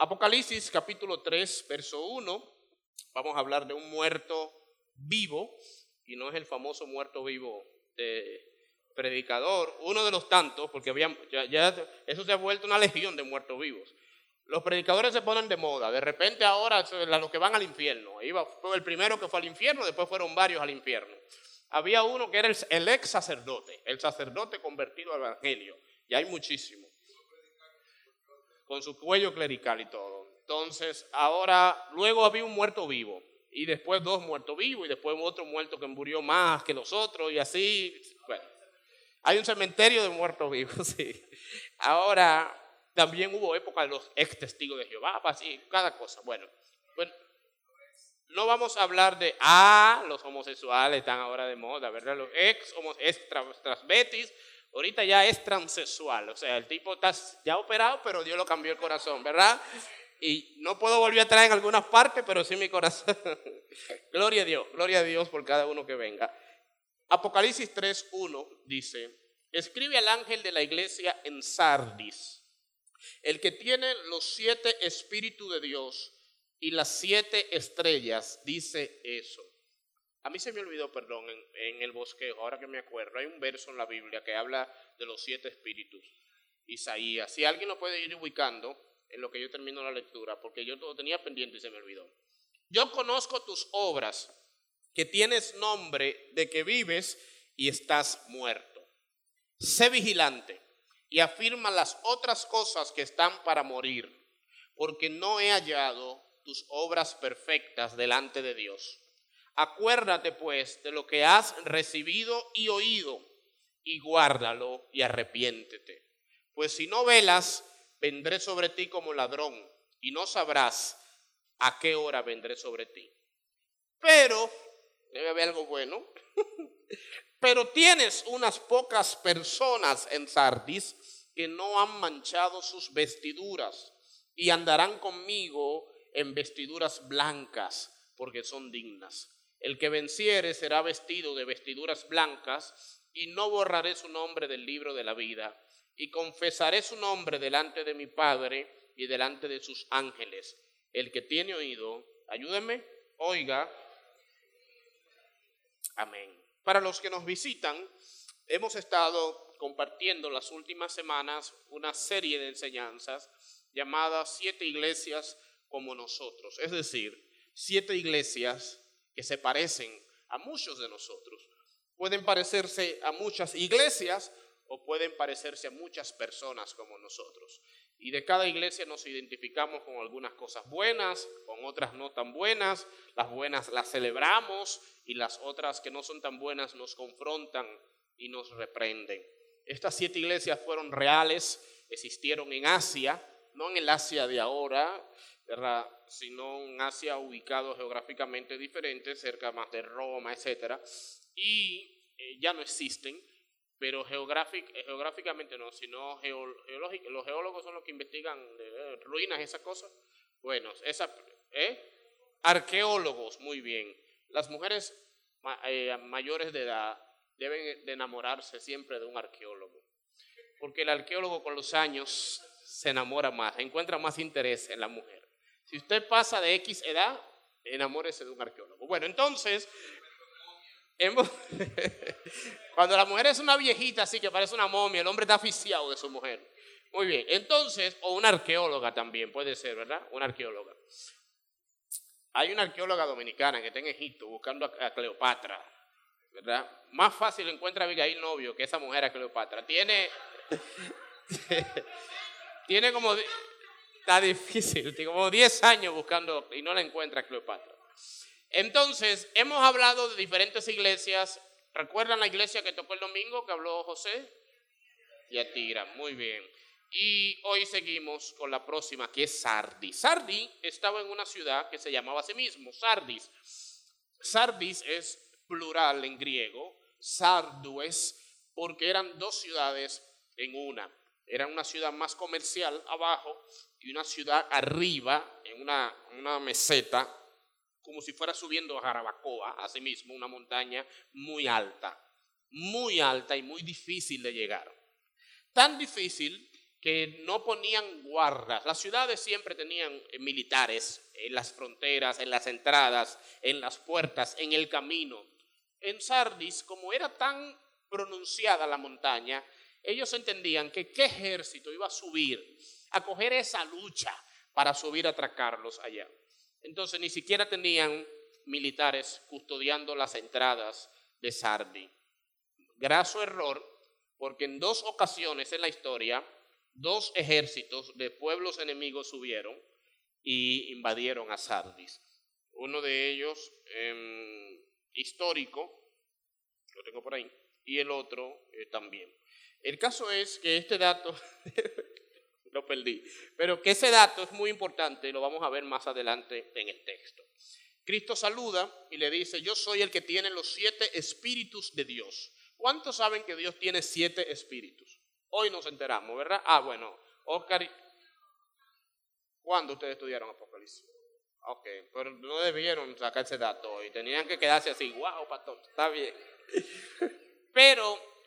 Apocalipsis capítulo 3, verso 1, vamos a hablar de un muerto vivo, y no es el famoso muerto vivo de predicador, uno de los tantos, porque había, ya, eso se ha vuelto una legión de muertos vivos. Los predicadores se ponen de moda, de repente ahora los que van al infierno, iba, fue el primero que fue al infierno, después fueron varios al infierno. Había uno que era el, el ex sacerdote, el sacerdote convertido al evangelio, y hay muchísimos, con su cuello clerical y todo. Entonces, ahora, luego había un muerto vivo, y después dos muertos vivos, y después otro muerto que murió más que los otros, y así, bueno. Hay un cementerio de muertos vivos, sí. Ahora, también hubo época de los ex testigos de Jehová, así, cada cosa. Bueno, bueno, no vamos a hablar de, ah, los homosexuales están ahora de moda, ¿verdad? Los ex, ex transbetis, ahorita ya es transexual, o sea, el tipo está ya operado, pero Dios lo cambió el corazón, ¿verdad? Y no puedo volver a traer en algunas partes, pero sí mi corazón. gloria a Dios, gloria a Dios por cada uno que venga. Apocalipsis 3.1 dice, escribe al ángel de la iglesia en Sardis, el que tiene los siete espíritus de Dios y las siete estrellas, dice eso. A mí se me olvidó, perdón, en, el bosquejo, ahora que me acuerdo, hay un verso en la Biblia que habla de los siete espíritus. Isaías, si alguien lo puede ir ubicando en lo que yo termino la lectura, porque yo lo tenía pendiente y se me olvidó. Yo conozco tus obras que tienes nombre de que vives y estás muerto. Sé vigilante y afirma las otras cosas que están para morir, porque no he hallado tus obras perfectas delante de Dios. Acuérdate pues de lo que has recibido y oído, y guárdalo y arrepiéntete. Pues si no velas, vendré sobre ti como ladrón, y no sabrás a qué hora vendré sobre ti. Pero debe haber algo bueno. Pero tienes unas pocas personas en Sardis que no han manchado sus vestiduras y andarán conmigo en vestiduras blancas porque son dignas. El que venciere será vestido de vestiduras blancas y no borraré su nombre del libro de la vida y confesaré su nombre delante de mi Padre y delante de sus ángeles. El que tiene oído, ayúdeme, oiga Amén. Para los que nos visitan, hemos estado compartiendo las últimas semanas una serie de enseñanzas llamadas siete iglesias como nosotros, es decir, siete iglesias que se parecen a muchos de nosotros. Pueden parecerse a muchas iglesias o pueden parecerse a muchas personas como nosotros. Y de cada iglesia nos identificamos con algunas cosas buenas, con otras no tan buenas. Las buenas las celebramos y las otras que no son tan buenas nos confrontan y nos reprenden. Estas siete iglesias fueron reales, existieron en Asia, no en el Asia de ahora, sino en Asia ubicado geográficamente diferente, cerca más de Roma, etc. Y eh, ya no existen pero eh, geográficamente no, sino geológicamente. Los geólogos son los que investigan eh, ruinas esas cosas. Bueno, esa, ¿eh? arqueólogos, muy bien. Las mujeres mayores de edad deben de enamorarse siempre de un arqueólogo, porque el arqueólogo con los años se enamora más, encuentra más interés en la mujer. Si usted pasa de X edad, enamórese de un arqueólogo. Bueno, entonces, Cuando la mujer es una viejita así que parece una momia, el hombre está asfixiado de su mujer. Muy bien, entonces, o una arqueóloga también puede ser, ¿verdad? Una arqueóloga. Hay una arqueóloga dominicana que está en Egipto buscando a Cleopatra, ¿verdad? Más fácil encuentra a Abigail novio que esa mujer a Cleopatra. Tiene, tiene como, está difícil, como 10 años buscando y no la encuentra Cleopatra. Entonces, hemos hablado de diferentes iglesias. ¿Recuerdan la iglesia que tocó el domingo que habló José? Yatira, muy bien. Y hoy seguimos con la próxima, que es Sardis. Sardis estaba en una ciudad que se llamaba a sí mismo Sardis. Sardis es plural en griego, Sardues, porque eran dos ciudades en una. Era una ciudad más comercial abajo y una ciudad arriba, en una, una meseta como si fuera subiendo a Jarabacoa, asimismo, una montaña muy alta, muy alta y muy difícil de llegar. Tan difícil que no ponían guardas. Las ciudades siempre tenían eh, militares en las fronteras, en las entradas, en las puertas, en el camino. En Sardis, como era tan pronunciada la montaña, ellos entendían que qué ejército iba a subir a coger esa lucha para subir a atracarlos allá. Entonces ni siquiera tenían militares custodiando las entradas de Sardi. Graso error, porque en dos ocasiones en la historia, dos ejércitos de pueblos enemigos subieron y invadieron a Sardis. Uno de ellos em, histórico, lo tengo por ahí, y el otro eh, también. El caso es que este dato, perdí, pero que ese dato es muy importante y lo vamos a ver más adelante en el texto. Cristo saluda y le dice, yo soy el que tiene los siete espíritus de Dios. ¿Cuántos saben que Dios tiene siete espíritus? Hoy nos enteramos, ¿verdad? Ah, bueno, Oscar, ¿cuándo ustedes estudiaron Apocalipsis? Ok, pero no debieron sacar ese dato hoy, tenían que quedarse así, wow, pastor, está bien. Pero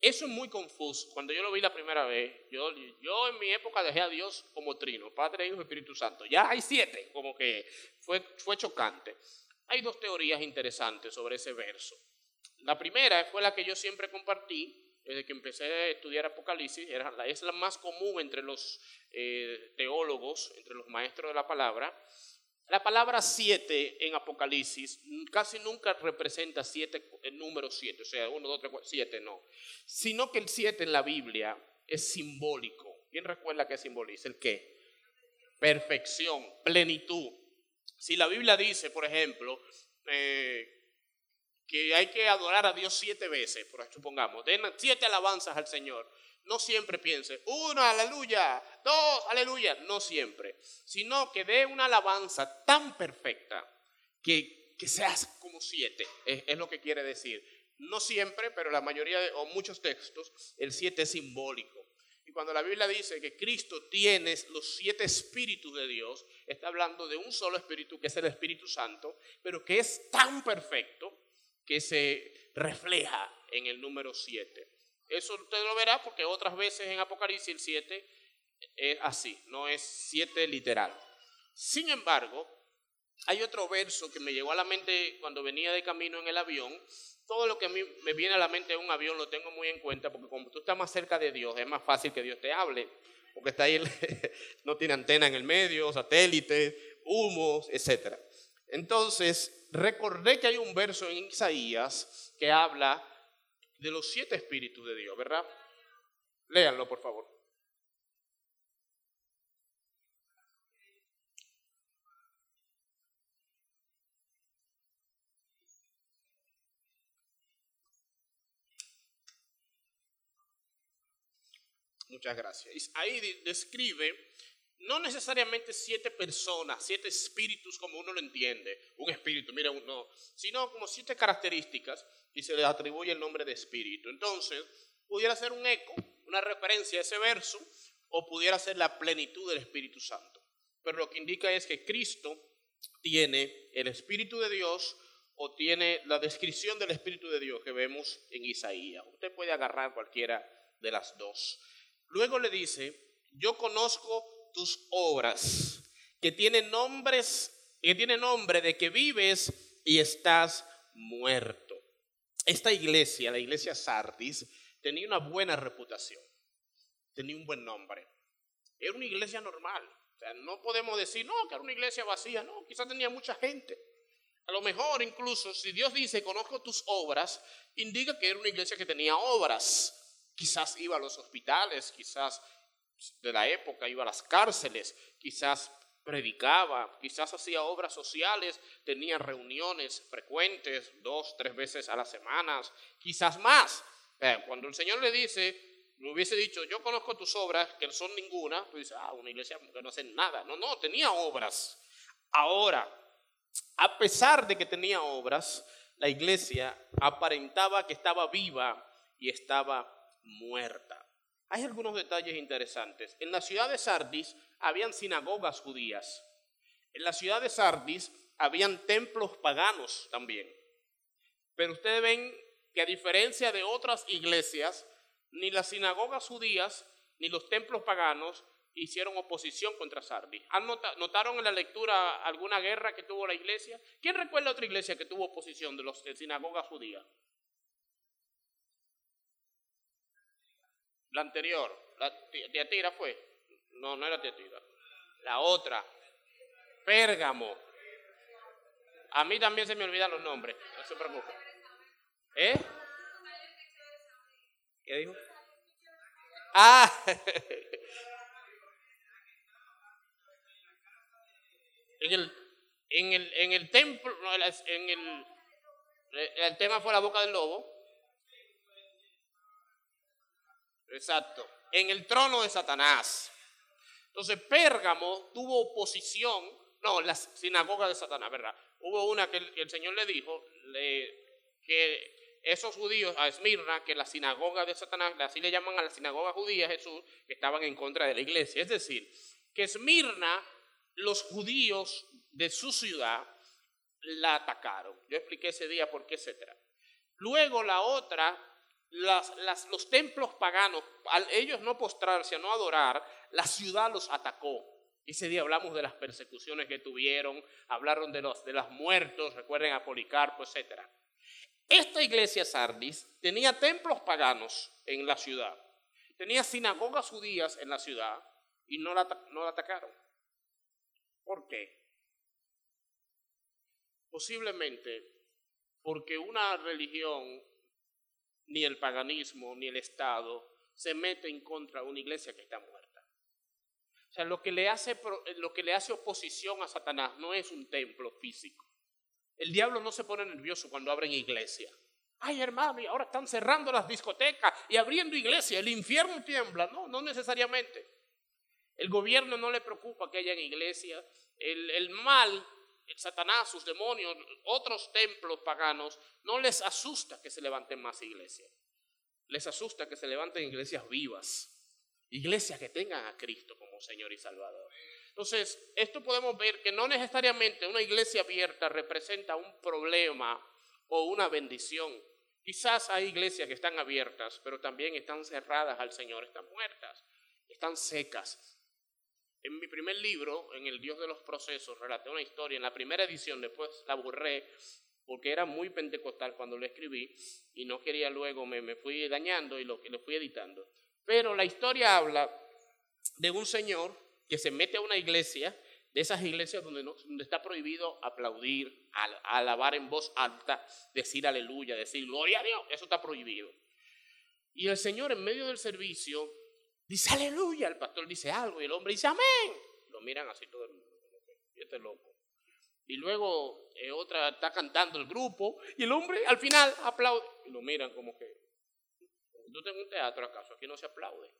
eso es muy confuso. Cuando yo lo vi la primera vez, yo, yo en mi época dejé a Dios como trino, Padre, Hijo y Espíritu Santo. Ya hay siete, como que fue, fue chocante. Hay dos teorías interesantes sobre ese verso. La primera fue la que yo siempre compartí desde que empecé a estudiar Apocalipsis, era, es la más común entre los eh, teólogos, entre los maestros de la palabra, la palabra siete en Apocalipsis casi nunca representa siete, el número siete, o sea, uno, dos, tres, cuatro, siete, no. Sino que el siete en la Biblia es simbólico. ¿Quién recuerda qué simboliza? ¿El qué? Perfección, plenitud. Si la Biblia dice, por ejemplo, eh, que hay que adorar a Dios siete veces, por supongamos, den siete alabanzas al Señor no siempre piense, uno, aleluya, dos, aleluya, no siempre, sino que dé una alabanza tan perfecta que, que sea como siete, es, lo que quiere decir. No siempre, pero la mayoría de, o muchos textos, el siete es simbólico. Y cuando la Biblia dice que Cristo tiene los siete espíritus de Dios, está hablando de un solo espíritu, que es el Espíritu Santo, pero que es tan perfecto que se refleja en el número siete. Eso usted lo verá porque otras veces en Apocalipsis el 7 es así, no es 7 literal. Sin embargo, hay otro verso que me llegó a la mente cuando venía de camino en el avión. Todo lo que me viene a la mente en un avión lo tengo muy en cuenta porque como tú estás más cerca de Dios es más fácil que Dios te hable. Porque está ahí, no tiene antena en el medio, satélite, humos, etc. Entonces, recordé que hay un verso en Isaías que habla de los siete espíritus de Dios, ¿verdad? Léanlo, por favor. Muchas gracias. Ahí describe no necesariamente siete personas, siete espíritus como uno lo entiende, un espíritu, mira uno, sino como siete características y se le atribuye el nombre de espíritu. Entonces, pudiera ser un eco, una referencia a ese verso, o pudiera ser la plenitud del Espíritu Santo. Pero lo que indica es que Cristo tiene el Espíritu de Dios o tiene la descripción del Espíritu de Dios que vemos en Isaías. Usted puede agarrar cualquiera de las dos. Luego le dice, yo conozco tus obras, que tienen nombres, que tienen nombre de que vives y estás muerto. Esta iglesia, la iglesia Sardis, tenía una buena reputación, tenía un buen nombre. Era una iglesia normal. O sea, no podemos decir, no, que era una iglesia vacía, no, quizás tenía mucha gente. A lo mejor incluso si Dios dice, conozco tus obras, indica que era una iglesia que tenía obras. Quizás iba a los hospitales, quizás de la época iba a las cárceles, quizás predicaba, quizás hacía obras sociales, tenía reuniones frecuentes, dos, tres veces a las semanas, quizás más. Eh, cuando el Señor le dice, le hubiese dicho, yo conozco tus obras, que no son ninguna, pues dice, ah, una iglesia que no hace nada. No, no, tenía obras. Ahora, a pesar de que tenía obras, la iglesia aparentaba que estaba viva y estaba muerta. Hay algunos detalles interesantes. En la ciudad de Sardis habían sinagogas judías. En la ciudad de Sardis habían templos paganos también. Pero ustedes ven que a diferencia de otras iglesias, ni las sinagogas judías ni los templos paganos hicieron oposición contra Sardis. ¿Notaron en la lectura alguna guerra que tuvo la iglesia? ¿Quién recuerda otra iglesia que tuvo oposición de de sinagogas judías? La anterior, la Teatira fue. No, no era Teatira. La otra, Pérgamo. A mí también se me olvidan los nombres, no se preocupe. ¿Eh? ¿Qué dijo? Ah, en el, en el, en el templo, en el, el tema fue la boca del lobo. Exacto. En el trono de Satanás. Entonces Pérgamo tuvo oposición, no, la sinagoga de Satanás, ¿verdad? Hubo una que el, Señor le dijo que esos judíos a Esmirna, que la sinagoga de Satanás, así le llaman a la sinagoga judía Jesús, que estaban en contra de la iglesia. Es decir, que Esmirna, los judíos de su ciudad, la atacaron. Yo expliqué ese día por qué, etcétera. Luego la otra los templos paganos, al ellos no postrarse, no adorar, la ciudad los atacó. Ese día hablamos de las persecuciones que tuvieron, hablaron de los, de los muertos, recuerden a Policarpo, etc. Esta iglesia Sardis tenía templos paganos en la ciudad, tenía sinagogas judías en la ciudad y no la, no la atacaron. ¿Por qué? Posiblemente porque una religión ni el paganismo, ni el Estado se mete en contra una iglesia que está muerta. O sea, lo que le hace, lo que le hace oposición a Satanás no es un templo físico. El diablo no se pone nervioso cuando abren iglesia. Ay, hermano, ahora están cerrando las discotecas y abriendo iglesia. El infierno tiembla. No, no necesariamente. El gobierno no le preocupa que haya iglesia. El, el mal Satanás, sus demonios, otros templos paganos, no les asusta que se levanten más iglesias. Les asusta que se levanten iglesias vivas, iglesias que tengan a Cristo como Señor y Salvador. Entonces, esto podemos ver que no necesariamente una iglesia abierta representa un problema o una bendición. Quizás hay iglesias que están abiertas, pero también están cerradas al Señor, están muertas, están secas, en mi primer libro, en El Dios de los Procesos, relaté una historia. En la primera edición, después la borré porque era muy pentecostal cuando lo escribí y no quería luego, me, fui dañando y lo, lo fui editando. Pero la historia habla de un señor que se mete a una iglesia, de esas iglesias donde, no, donde está prohibido aplaudir, alabar en voz alta, decir aleluya, decir gloria a Dios, eso está prohibido. Y el Señor en medio del servicio Dice aleluya, el pastor dice algo y el hombre dice amén. Lo miran así todo el mundo, y este loco. Y luego eh, otra está cantando el grupo y el hombre al final aplaude y lo miran como que, tú tengo un teatro acaso, aquí no se aplaude.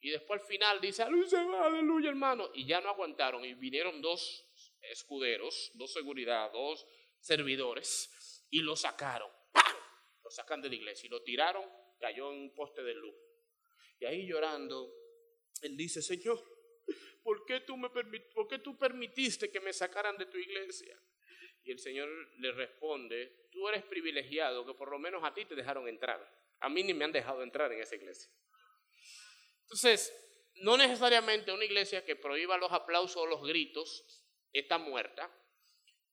Y después al final dice aleluya hermano. Y ya no aguantaron y vinieron dos escuderos, dos seguridad, dos servidores y lo sacaron. ¡Pam! Lo sacan de la iglesia y lo tiraron, cayó en un poste de luz. Y ahí llorando, él dice, Señor, ¿por qué tú, me ¿por qué tú permitiste que me sacaran de tu iglesia? Y el Señor le responde, tú eres privilegiado, que por lo menos a ti te dejaron entrar. A mí ni me han dejado entrar en esa iglesia. Entonces, no necesariamente una iglesia que prohíba los aplausos o los gritos está muerta,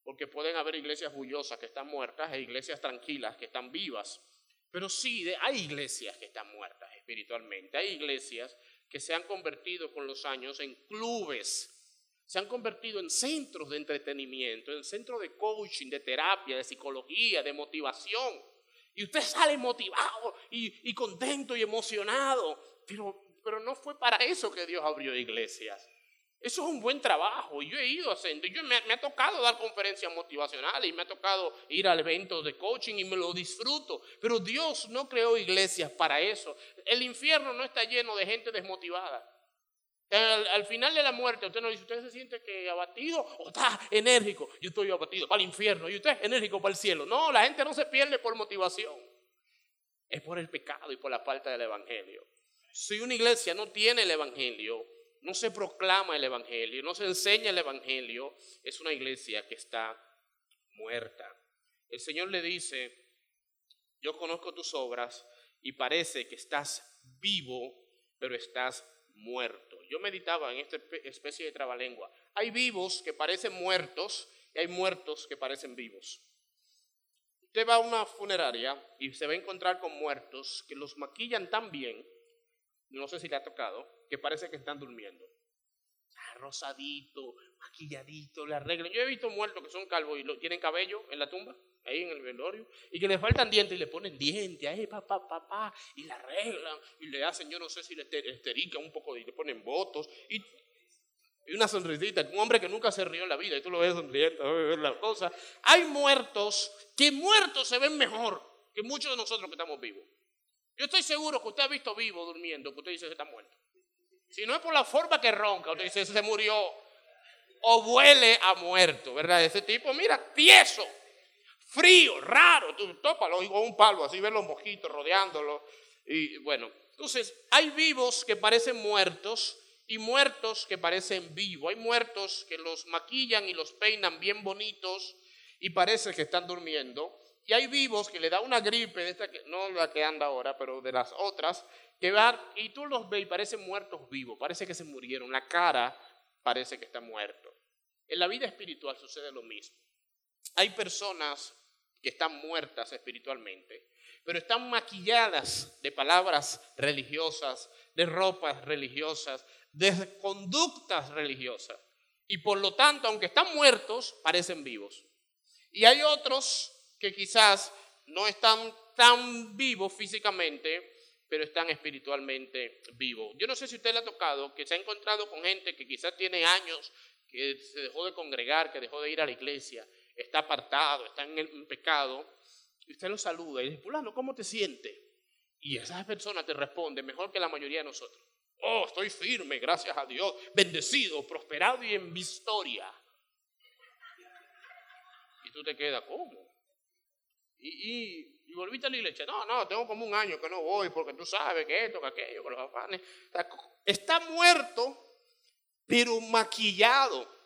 porque pueden haber iglesias bullosas que están muertas e iglesias tranquilas que están vivas. Pero sí, hay iglesias que están muertas espiritualmente. Hay iglesias que se han convertido con los años en clubes, se han convertido en centros de entretenimiento, en centros de coaching, de terapia, de psicología, de motivación. Y usted sale motivado y, contento y emocionado, pero, no fue para eso que Dios abrió iglesias. Eso es un buen trabajo. Yo he ido a haciendo, yo me, ha tocado dar conferencias motivacionales y me ha tocado ir al evento de coaching y me lo disfruto. Pero Dios no creó iglesias para eso. El infierno no está lleno de gente desmotivada. Al, final de la muerte, usted no dice, usted se siente que abatido o está enérgico. Yo estoy abatido para el infierno y usted es enérgico para el cielo. No, la gente no se pierde por motivación. Es por el pecado y por la falta del evangelio. Si una iglesia no tiene el evangelio, no se proclama el Evangelio, no se enseña el Evangelio, es una iglesia que está muerta. El Señor le dice, yo conozco tus obras y parece que estás vivo, pero estás muerto. Yo meditaba en esta especie de trabalengua. Hay vivos que parecen muertos y hay muertos que parecen vivos. Usted va a una funeraria y se va a encontrar con muertos que los maquillan tan bien, no sé si le ha tocado, que parece que están durmiendo. Rosadito, maquilladito, le arreglan. Yo he visto muertos que son calvos y tienen cabello en la tumba ahí en el velorio, y que le faltan dientes y le ponen dientes, ahí, papá, papá, y la arreglan, y le hacen, yo no sé si le esterican un poco, y le ponen votos, y, una sonrisita, un hombre que nunca se rió en la vida, y tú lo ves sonriendo, ver la cosa. Hay muertos que muertos se ven mejor que muchos de nosotros que estamos vivos. Yo estoy seguro que usted ha visto vivo durmiendo, que usted dice que está muerto. Si no es por la forma que ronca, usted dice se murió, o huele a muerto, ¿verdad? Ese tipo, mira, tieso frío, raro, tú tópalo con un palo, así ves los mosquitos rodeándolo. Y bueno, entonces hay vivos que parecen muertos y muertos que parecen vivos. Hay muertos que los maquillan y los peinan bien bonitos y parece que están durmiendo. Y hay vivos que le da una gripe, de esta que, no la que anda ahora, pero de las otras, que van y tú los ves y parecen muertos vivos, parece que se murieron, la cara parece que está muerto. En la vida espiritual sucede lo mismo. Hay personas que están muertas espiritualmente, pero están maquilladas de palabras religiosas, de ropas religiosas, de conductas religiosas. Y por lo tanto, aunque están muertos, parecen vivos. Y hay otros que quizás no están tan vivos físicamente, pero están espiritualmente vivos. Yo no sé si usted le ha tocado que se ha encontrado con gente que quizás tiene años, que se dejó de congregar, que dejó de ir a la iglesia, está apartado, está en el pecado, y usted lo saluda y dice, fulano, ¿cómo te sientes? Y esa persona te responde mejor que la mayoría de nosotros. Oh, estoy firme, gracias a Dios, bendecido, prosperado y en victoria. Y tú te quedas, ¿cómo? Y, y, volviste a la iglesia. No, no, tengo como un año que no voy porque tú sabes que esto, que aquello, que los afanes. Está muerto, pero maquillado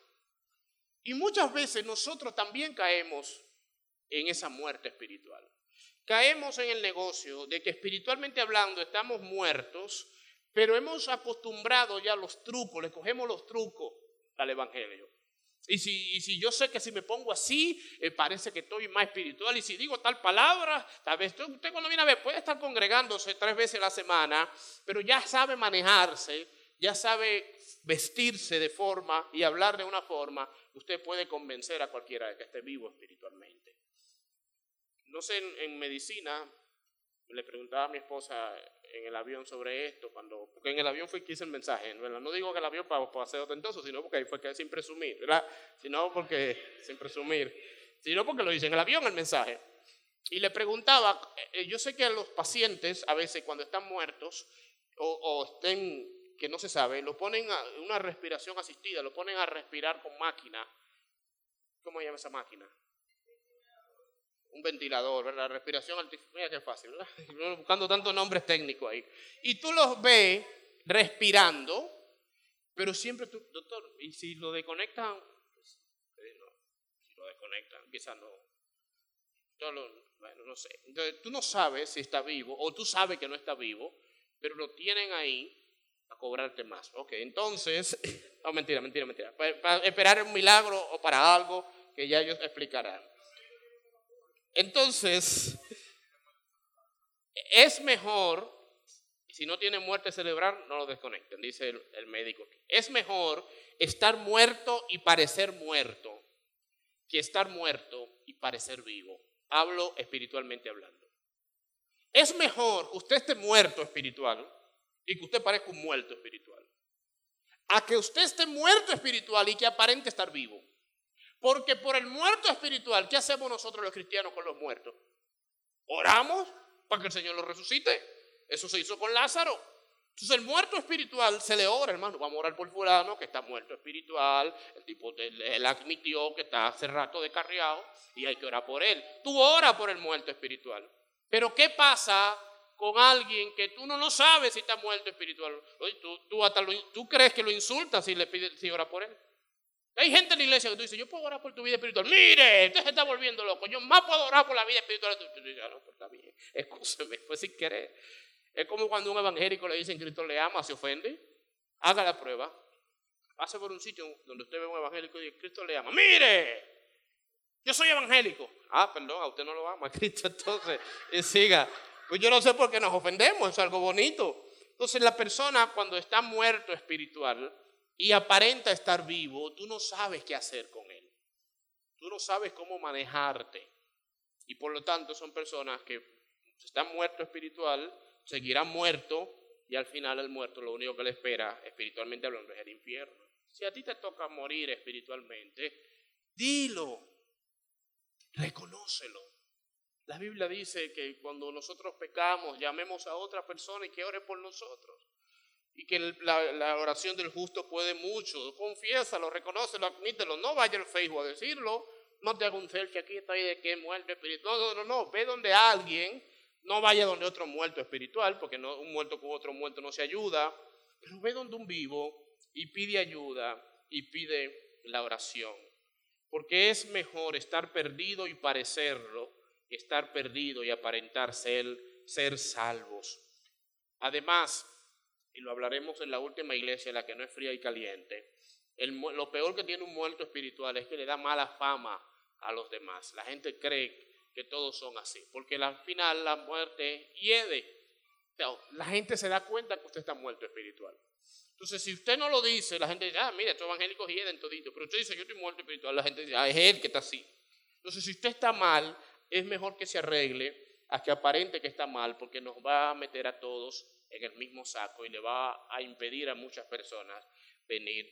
y muchas veces nosotros también caemos en esa muerte espiritual. Caemos en el negocio de que espiritualmente hablando estamos muertos, pero hemos acostumbrado ya los trucos, le cogemos los trucos al Evangelio. Y si, si yo sé que si me pongo así, eh, parece que estoy más espiritual. Y si digo tal palabra, tal vez usted cuando viene a ver puede estar congregándose tres veces a la semana, pero ya sabe manejarse, ya sabe vestirse de forma y hablar de una forma usted puede convencer a cualquiera de que esté vivo espiritualmente. No sé, en, medicina, le preguntaba a mi esposa en el avión sobre esto, cuando, porque en el avión fue que hice el mensaje, no digo que el avión para, para ser ostentoso, sino porque ahí fue que sin presumir, ¿verdad? Sino porque, sin presumir, sino porque lo hice en el avión el mensaje. Y le preguntaba, eh, yo sé que a los pacientes a veces cuando están muertos o, o estén que no se sabe, lo ponen a una respiración asistida, lo ponen a respirar con máquina. ¿Cómo se llama esa máquina? Un ventilador, ¿verdad? Respiración artificial. Mira qué fácil. Buscando tantos nombres técnicos ahí. Y tú los ves respirando, pero siempre tú, doctor, y si lo desconectan, pues, eh, no. Si lo desconectan, quizás no. bueno, no sé. Entonces, tú no sabes si está vivo, o tú sabes que no está vivo, pero lo tienen ahí a cobrarte más. Ok, entonces, no, mentira, mentira, mentira. Para, esperar un milagro o para algo que ya ellos explicarán. Entonces, es mejor, si no tiene muerte cerebral, no lo desconecten, dice el, médico. Es mejor estar muerto y parecer muerto que estar muerto y parecer vivo. Hablo espiritualmente hablando. Es mejor usted esté muerto espiritual y que usted parezca un muerto espiritual. A que usted esté muerto espiritual y que aparente estar vivo. Porque por el muerto espiritual, ¿qué hacemos nosotros los cristianos con los muertos? Oramos para que el Señor los resucite. Eso se hizo con Lázaro. Entonces el muerto espiritual se le ora, hermano. Vamos a orar por fulano que está muerto espiritual. El tipo, él admitió que está hace rato descarriado y hay que orar por él. Tú ora por el muerto espiritual. Pero ¿qué pasa con alguien que tú no lo sabes si está muerto espiritual. Tú, tú, hasta tú crees que lo insultas si le pides, si ora por él. Hay gente en la iglesia que tú dices, yo puedo orar por tu vida espiritual. Mire, usted se está volviendo loco. Yo más puedo orar por la vida espiritual. Tú, dices, no, pues está bien. Escúcheme, fue sin querer. Es como cuando un evangélico le dicen Cristo le ama, se ofende. Haga la prueba. Pase por un sitio donde usted ve un evangélico y dice Cristo le ama. ¡Mire! Yo soy evangélico. Ah, perdón, a usted no lo ama Cristo, entonces, y siga. Pues yo no sé por qué nos ofendemos, es algo bonito. Entonces la persona cuando está muerto espiritual y aparenta estar vivo, tú no sabes qué hacer con él. Tú no sabes cómo manejarte. Y por lo tanto son personas que están muerto espiritual, seguirán muerto y al final el muerto lo único que le espera espiritualmente hablando es el infierno. Si a ti te toca morir espiritualmente, dilo, reconócelo. La Biblia dice que cuando nosotros pecamos, llamemos a otra persona y que ore por nosotros. Y que la, oración del justo puede mucho. Confiésalo, reconócelo, admítelo. No vaya al Facebook a decirlo. No te haga un selfie aquí, ahí de que muerte espiritual. No, no, no, no. Ve donde alguien. No vaya donde otro muerto espiritual, porque no, un muerto con otro muerto no se ayuda. Pero ve donde un vivo y pide ayuda y pide la oración. Porque es mejor estar perdido y parecerlo estar perdido y aparentar ser, ser salvos. Además, y lo hablaremos en la última iglesia, la que no es fría y caliente, lo peor que tiene un muerto espiritual es que le da mala fama a los demás. La gente cree que todos son así, porque al final la muerte hiede. La gente se da cuenta que usted está muerto espiritual. Entonces, si usted no lo dice, la gente dice, ah, mira, estos evangélicos hieden todito. Pero usted dice, yo estoy muerto espiritual. La gente dice, ah, es él que está así. Entonces, si usted está mal, es mejor que se arregle a que aparente que está mal, porque nos va a meter a todos en el mismo saco y le va a impedir a muchas personas venir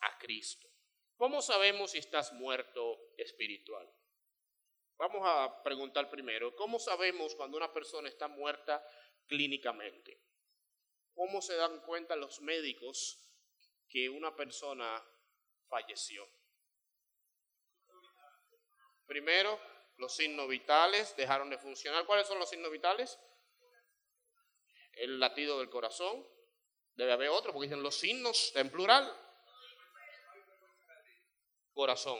a Cristo. ¿Cómo sabemos si estás muerto espiritual? Vamos a preguntar primero, ¿cómo sabemos cuando una persona está muerta clínicamente? ¿Cómo se dan cuenta los médicos que una persona falleció? Primero, los signos vitales dejaron de funcionar. ¿Cuáles son los signos vitales? El latido del corazón. Debe haber otro, porque dicen los signos en plural. Corazón.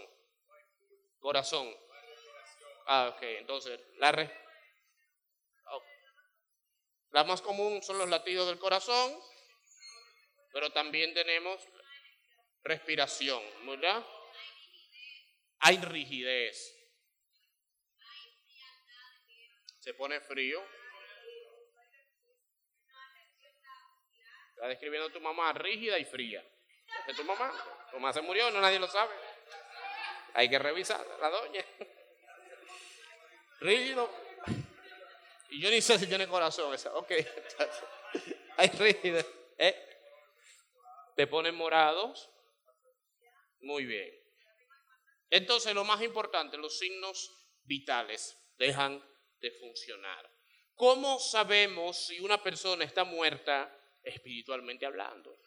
Corazón. Ah, ok. Entonces, la, re... Oh. la más común son los latidos del corazón, pero también tenemos respiración, ¿verdad? Hay rigidez. se pone frío. Está describiendo a tu mamá rígida y fría. ¿Es tu mamá? Tu mamá se murió, no nadie lo sabe. Hay que revisar la doña. Rígido. Y yo ni sé si tiene corazón esa. Ok. Hay rígido. ¿Eh? Te ponen morados. Muy bien. Entonces, lo más importante, los signos vitales dejan de funcionar. ¿Cómo sabemos si una persona está muerta espiritualmente hablando?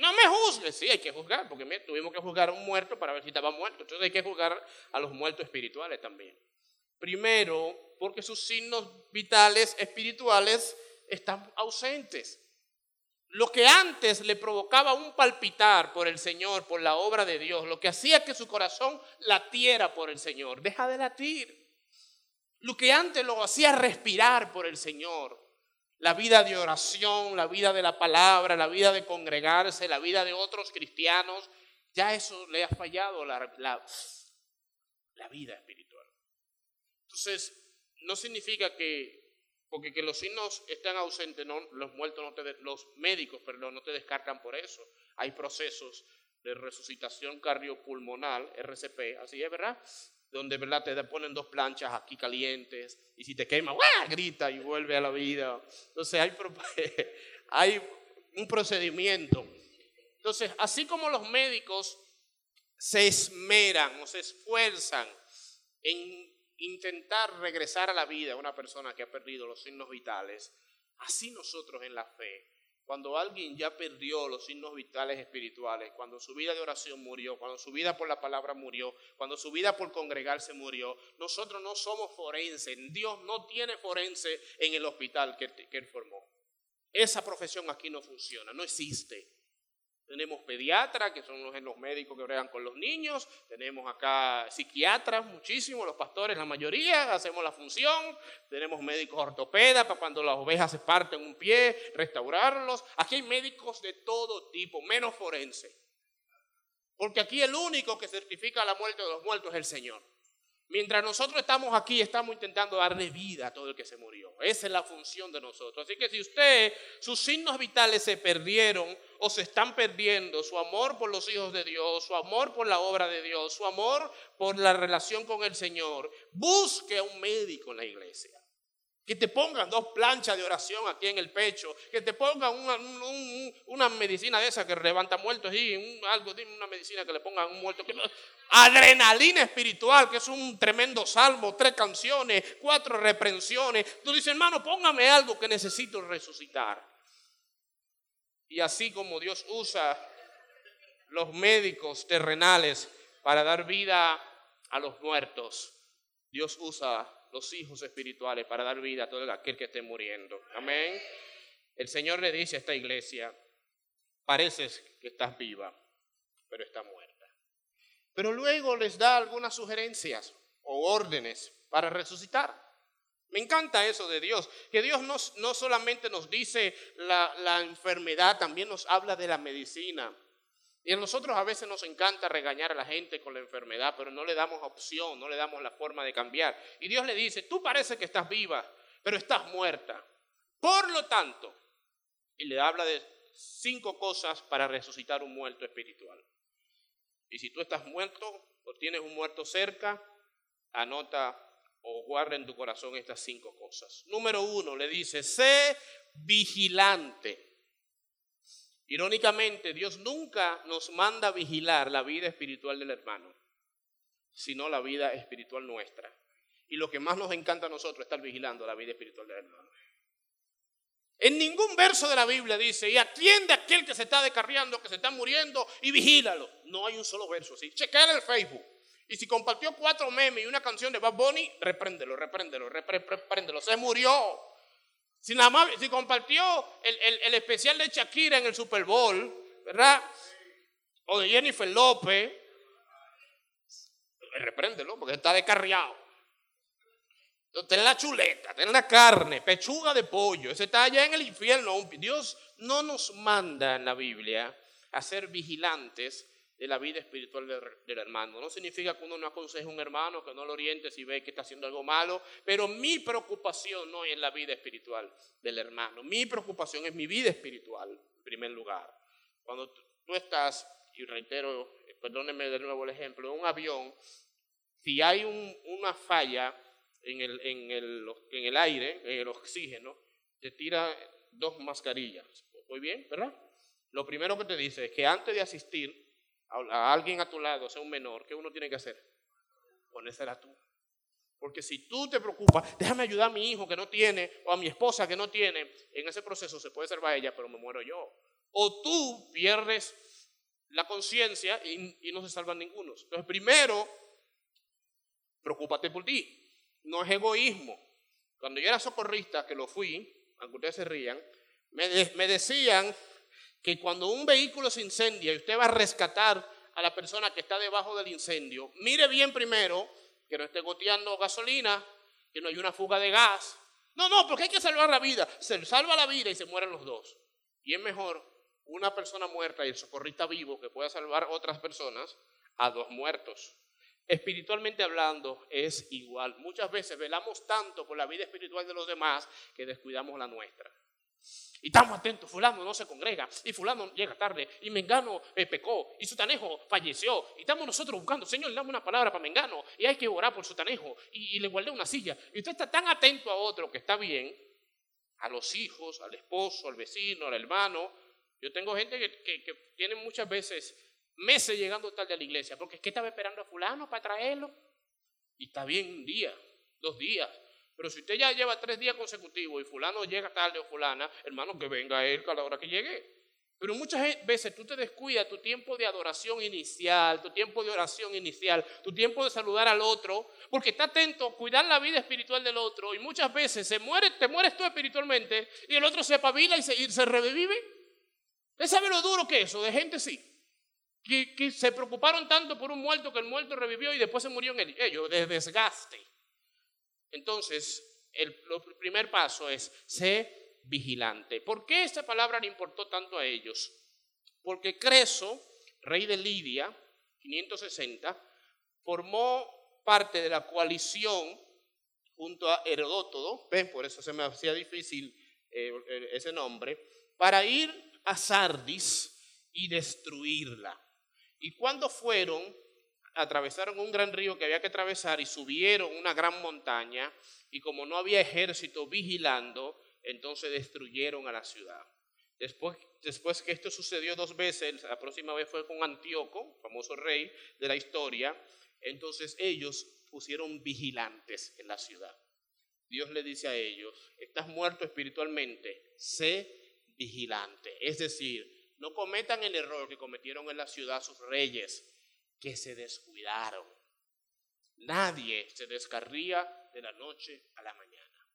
no me juzgues, sí, hay que juzgar, porque tuvimos que juzgar a un muerto para ver si estaba muerto. Entonces hay que juzgar a los muertos espirituales también. Primero, porque sus signos vitales espirituales están ausentes. Lo que antes le provocaba un palpitar por el Señor, por la obra de Dios, lo que hacía que su corazón latiera por el Señor, deja de latir. Lo que antes lo hacía respirar por el Señor, la vida de oración, la vida de la palabra, la vida de congregarse, la vida de otros cristianos, ya eso le ha fallado la, la, vida espiritual. Entonces, no significa que, porque que los signos estén ausentes, no, los muertos no te, los médicos, perdón, no te descartan por eso. Hay procesos de resucitación cardiopulmonar, RCP, así es, ¿verdad? Donde ¿verdad? te ponen dos planchas aquí calientes y si te quema, grita y vuelve a la vida. Entonces hay, hay un procedimiento. Entonces, así como los médicos se esmeran o se esfuerzan en intentar regresar a la vida a una persona que ha perdido los signos vitales, así nosotros en la fe cuando alguien ya perdió los signos vitales espirituales, cuando su vida de oración murió, cuando su vida por la palabra murió, cuando su vida por congregarse murió, nosotros no somos forenses. Dios no tiene forense en el hospital que, que él formó. Esa profesión aquí no funciona, no existe. Tenemos pediatras, que son los, médicos que bregan con los niños, tenemos acá psiquiatras, muchísimos, los pastores, la mayoría, hacemos la función, tenemos médicos ortopedas para cuando las ovejas se parten un pie, restaurarlos. Aquí hay médicos de todo tipo, menos forense. Porque aquí el único que certifica la muerte de los muertos es el Señor. Mientras nosotros estamos aquí, estamos intentando darle vida a todo el que se murió. Esa es la función de nosotros. Así que si usted, sus signos vitales se perdieron o se están perdiendo, su amor por los hijos de Dios, su amor por la obra de Dios, su amor por la relación con el Señor, busque a un médico en la iglesia. Que te pongan dos planchas de oración aquí en el pecho. Que te pongan una, medicina de esa que levanta muertos. Y algo, una medicina que le pongan un muerto. adrenalina espiritual, que es un tremendo salmo. Tres canciones, cuatro reprensiones. Tú dices, hermano, póngame algo que necesito resucitar. Y así como Dios usa los médicos terrenales para dar vida a los muertos, Dios usa los hijos espirituales para dar vida a todo aquel que esté muriendo. Amén. El Señor le dice a esta iglesia, pareces que estás viva, pero está muerta. Pero luego les da algunas sugerencias o órdenes para resucitar. Me encanta eso de Dios, que Dios no, no solamente nos dice la, la enfermedad, también nos habla de la medicina. Y a nosotros a veces nos encanta regañar a la gente con la enfermedad, pero no le damos opción, no le damos la forma de cambiar. Y Dios le dice, tú parece que estás viva, pero estás muerta. Por lo tanto, y le habla de cinco cosas para resucitar un muerto espiritual. Y si tú estás muerto o tienes un muerto cerca, anota o guarda en tu corazón estas cinco cosas. Número uno, le dice, sé vigilante. Irónicamente, Dios nunca nos manda vigilar la vida espiritual del hermano, sino la vida espiritual nuestra. Y lo que más nos encanta a nosotros es estar vigilando la vida espiritual del hermano. En ningún verso de la Biblia dice, y atiende a aquel que se está descarriando, que se está muriendo, y vigílalo. No hay un solo verso así. Chequea el Facebook. Y si compartió cuatro memes y una canción de Bad Bunny, repréndelo, repréndelo, repréndelo. Se murió. Si, nada más, si compartió el, especial de Shakira en el Super Bowl, ¿verdad? O de Jennifer López, repréndelo porque está descarriado. Ten la chuleta, ten la carne, pechuga de pollo. Ese está allá en el infierno. Dios no nos manda en la Biblia a ser vigilantes de la vida espiritual del, hermano. No significa que uno no aconseje a un hermano, que no lo oriente si ve que está haciendo algo malo, pero mi preocupación no es la vida espiritual del hermano. Mi preocupación es mi vida espiritual, en primer lugar. Cuando tú estás, y reitero, eh, perdónenme de nuevo el ejemplo, en un avión, si hay una falla en el, en, el, en el aire, en el oxígeno, te tira dos mascarillas. Muy bien, ¿verdad? Lo primero que te dice es que antes de asistir a alguien a tu lado, sea un menor, ¿qué uno tiene que hacer? Ponérsela tú. Porque si tú te preocupas, déjame ayudar a mi hijo que no tiene, o a mi esposa que no tiene, en ese proceso se puede salvar ella, pero me muero yo. O tú pierdes la conciencia y, no se salvan ninguno. Entonces, primero, preocúpate por ti. No es egoísmo. Cuando yo era socorrista, que lo fui, aunque ustedes se rían, me, me decían que cuando un vehículo se incendia y usted va a rescatar a la persona que está debajo del incendio, mire bien primero que no esté goteando gasolina, que no hay una fuga de gas. No, no, porque hay que salvar la vida. Se salva la vida y se mueren los dos. Y es mejor una persona muerta y el socorrista vivo que pueda salvar otras personas a dos muertos. Espiritualmente hablando es igual. Muchas veces velamos tanto por la vida espiritual de los demás que descuidamos la nuestra. Y estamos atentos, fulano no se congrega, y fulano llega tarde, y Mengano eh, pecó, y Sutanejo falleció. Y estamos nosotros buscando, Señor, dame una palabra para Mengano, y hay que orar por Sutanejo, y, y le guardé una silla. Y usted está tan atento a otro que está bien, a los hijos, al esposo, al vecino, al hermano. Yo tengo gente que, que, tiene muchas veces meses llegando tarde a la iglesia, porque es que estaba esperando a fulano para traerlo. Y está bien un día, dos días, pero si usted ya lleva tres días consecutivos y fulano llega tarde o fulana, hermano, que venga él a la hora que llegue. Pero muchas veces tú te descuidas tu tiempo de adoración inicial, tu tiempo de oración inicial, tu tiempo de saludar al otro, porque está atento a cuidar la vida espiritual del otro y muchas veces se muere, te mueres tú espiritualmente y el otro se pavila y se, revive. ¿Usted sabe lo duro que es eso? De gente sí. Que, se preocuparon tanto por un muerto que el muerto revivió y después se murió en ellos, de desgaste. Entonces, el, primer paso es ser vigilante. ¿Por qué esta palabra le importó tanto a ellos? Porque Creso, rey de Lidia, 560, formó parte de la coalición junto a Herodótodo, por eso se me hacía difícil eh, ese nombre, para ir a Sardis y destruirla. Y cuando fueron, atravesaron un gran río que había que atravesar y subieron una gran montaña, y como no había ejército vigilando, entonces destruyeron a la ciudad. Después, después que esto sucedió dos veces, la próxima vez fue con Antíoco, famoso rey de la historia, entonces ellos pusieron vigilantes en la ciudad. Dios le dice a ellos, estás muerto espiritualmente, sé vigilante. Es decir, no cometan el error que cometieron en la ciudad sus reyes, que se descuidaron. Nadie se descarría de la noche a la mañana.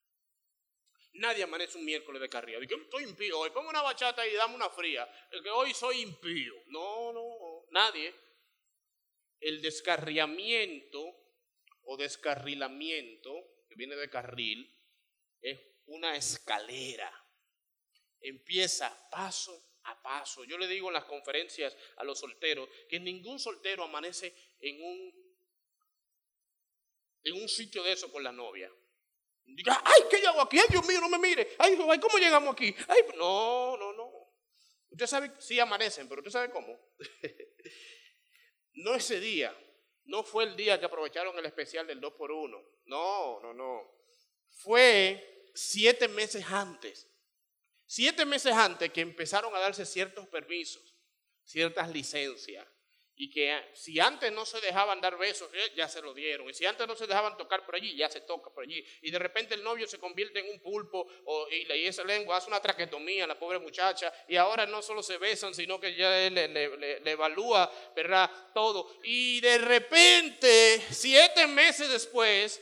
Nadie amanece un miércoles de carrilla. Dice, estoy impío hoy, pongo una bachata y dame una fría. Que hoy soy impío. No, no, nadie. El descarriamiento o descarrilamiento, que viene de carril, es una escalera. Empieza paso a paso. Yo le digo en las conferencias a los solteros que ningún soltero amanece en un, en un sitio de eso con la novia. Diga, ay, ¿qué hago aquí? Ay, Dios mío, no me mire. Ay, ¿cómo llegamos aquí? Ay, no, no, no. Usted sabe, sí amanecen, pero usted sabe cómo. no ese día, no fue el día que aprovecharon el especial del 2 por 1 No, no, no. Fue siete meses antes. Siete meses antes que empezaron a darse ciertos permisos, ciertas licencias. Y que si antes no se dejaban dar besos, eh, ya se lo dieron. Y si antes no se dejaban tocar por allí, ya se toca por allí. Y de repente el novio se convierte en un pulpo y, y esa lengua hace una traquetomía, la pobre muchacha. Y ahora no solo se besan, sino que ya le, le evalúa, ¿verdad? Todo. Y de repente, siete meses después,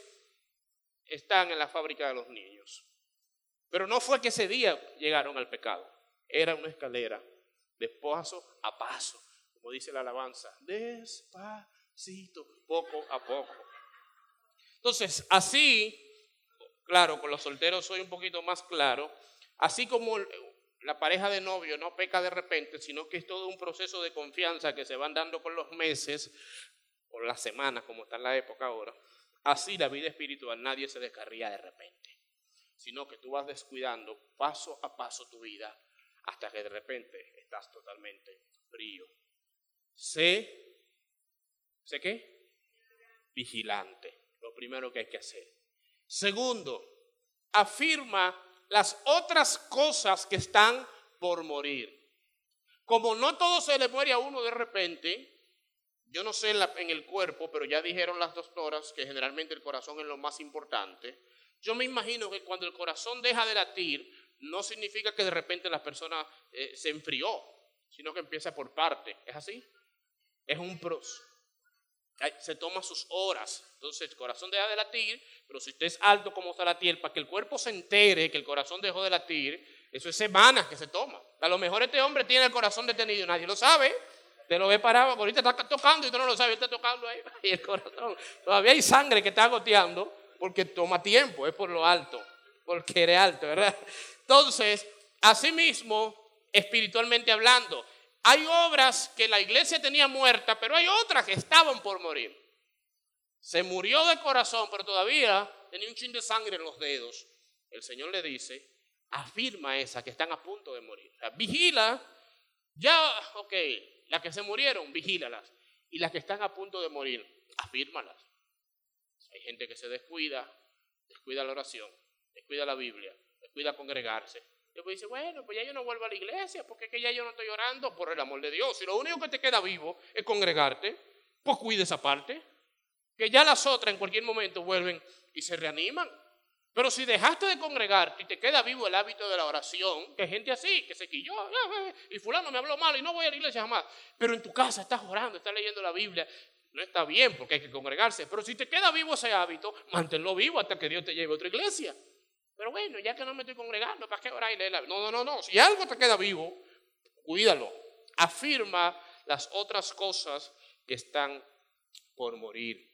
están en la fábrica de los niños. Pero no fue que ese día llegaron al pecado. Era una escalera de paso a paso como dice la alabanza, despacito, poco a poco. Entonces, así, claro, con los solteros soy un poquito más claro, así como la pareja de novio no peca de repente, sino que es todo un proceso de confianza que se van dando con los meses, con las semanas, como está en la época ahora, así la vida espiritual nadie se descarría de repente, sino que tú vas descuidando paso a paso tu vida hasta que de repente estás totalmente frío, Sé, ¿sé qué? Vigilante, lo primero que hay que hacer. Segundo, afirma las otras cosas que están por morir. Como no todo se le muere a uno de repente, yo no sé en, en, el cuerpo, pero ya dijeron las doctoras que generalmente el corazón es lo más importante. Yo me imagino que cuando el corazón deja de latir, no significa que de repente la persona eh, se enfrió, sino que empieza por parte. ¿Es así? Es un pros. Se toma sus horas. Entonces el corazón deja de latir, pero si usted es alto como está latir, para que el cuerpo se entere que el corazón dejó de latir, eso es semanas que se toma. A lo mejor este hombre tiene el corazón detenido nadie lo sabe. Te lo ve parado, ahorita está tocando y tú no lo sabes, está tocando ahí y el corazón. Todavía hay sangre que está goteando porque toma tiempo, es por lo alto, porque eres alto, ¿verdad? Entonces, asimismo, espiritualmente hablando, hay obras que la iglesia tenía muerta, pero hay otras que estaban por morir. Se murió de corazón, pero todavía tenía un chin de sangre en los dedos. El Señor le dice, afirma esas que están a punto de morir. vigila, ya, ok, las que se murieron, vigílalas. Y las que están a punto de morir, afírmalas. Gente que se descuida, descuida la oración, descuida la Biblia, descuida congregarse, Después dice, bueno, pues ya yo no vuelvo a la iglesia porque es que ya yo no estoy orando por el amor de Dios. Si lo único que te queda vivo es congregarte, pues cuide esa parte. Que ya las otras en cualquier momento vuelven y se reaniman. Pero si dejaste de congregarte y te queda vivo el hábito de la oración, que hay gente así, que se quilló, y fulano me habló mal y no voy a la iglesia jamás. Pero en tu casa estás orando, estás leyendo la Biblia, no está bien porque hay que congregarse. Pero si te queda vivo ese hábito, manténlo vivo hasta que Dios te lleve a otra iglesia. Pero bueno, ya que no me estoy congregando, ¿para qué orar y leer la No, no, no, no. Si algo te queda vivo, cuídalo. Afirma las otras cosas que están por morir.